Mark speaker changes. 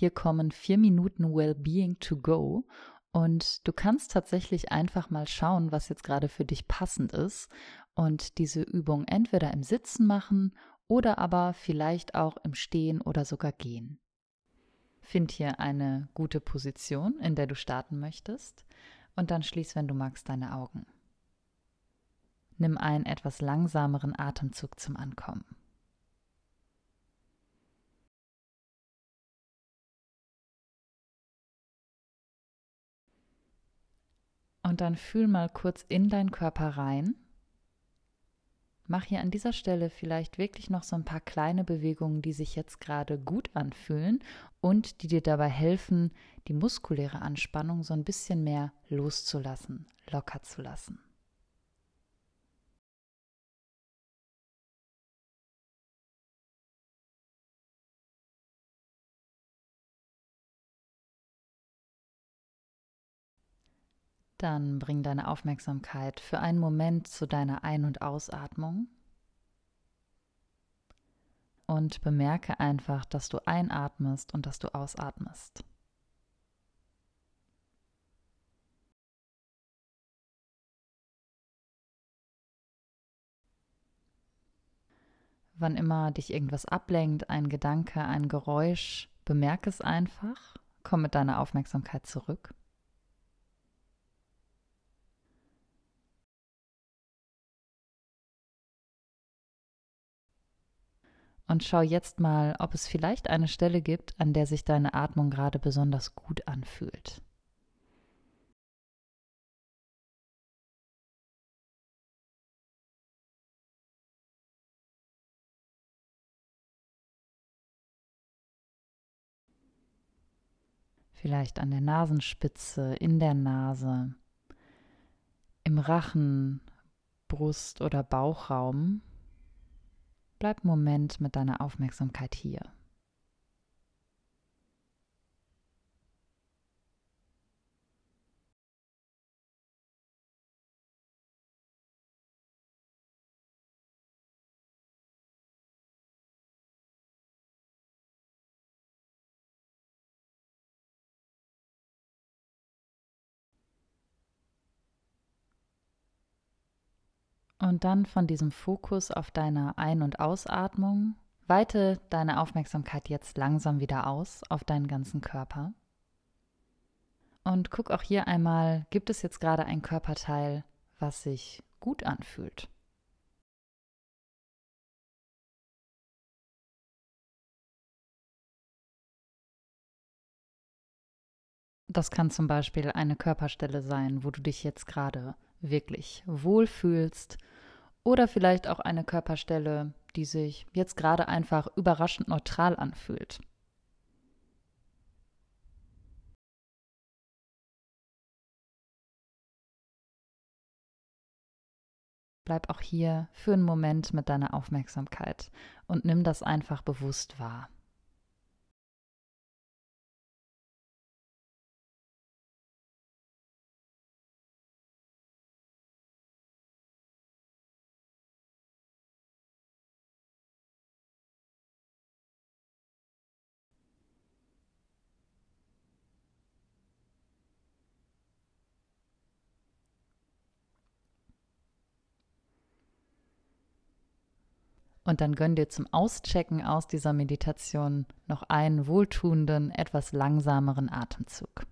Speaker 1: Hier kommen vier Minuten Wellbeing to go und du kannst tatsächlich einfach mal schauen, was jetzt gerade für dich passend ist und diese Übung entweder im Sitzen machen oder aber vielleicht auch im Stehen oder sogar Gehen. Find hier eine gute Position, in der du starten möchtest und dann schließ, wenn du magst, deine Augen. Nimm einen etwas langsameren Atemzug zum Ankommen. Und dann fühl mal kurz in deinen Körper rein. Mach hier an dieser Stelle vielleicht wirklich noch so ein paar kleine Bewegungen, die sich jetzt gerade gut anfühlen und die dir dabei helfen, die muskuläre Anspannung so ein bisschen mehr loszulassen, locker zu lassen. Dann bring deine Aufmerksamkeit für einen Moment zu deiner Ein- und Ausatmung und bemerke einfach, dass du einatmest und dass du ausatmest. Wann immer dich irgendwas ablenkt, ein Gedanke, ein Geräusch, bemerke es einfach, komm mit deiner Aufmerksamkeit zurück. Und schau jetzt mal, ob es vielleicht eine Stelle gibt, an der sich deine Atmung gerade besonders gut anfühlt. Vielleicht an der Nasenspitze, in der Nase, im Rachen, Brust- oder Bauchraum Bleib einen Moment mit deiner Aufmerksamkeit hier. Und dann von diesem Fokus auf deiner Ein- und Ausatmung weite deine Aufmerksamkeit jetzt langsam wieder aus auf deinen ganzen Körper. Und guck auch hier einmal, gibt es jetzt gerade ein Körperteil, was sich gut anfühlt? Das kann zum Beispiel eine Körperstelle sein, wo du dich jetzt gerade wirklich wohlfühlst oder vielleicht auch eine Körperstelle, die sich jetzt gerade einfach überraschend neutral anfühlt. Bleib auch hier für einen Moment mit deiner Aufmerksamkeit und nimm das einfach bewusst wahr. Und dann gönn dir zum Auschecken aus dieser Meditation noch einen wohltuenden, etwas langsameren Atemzug.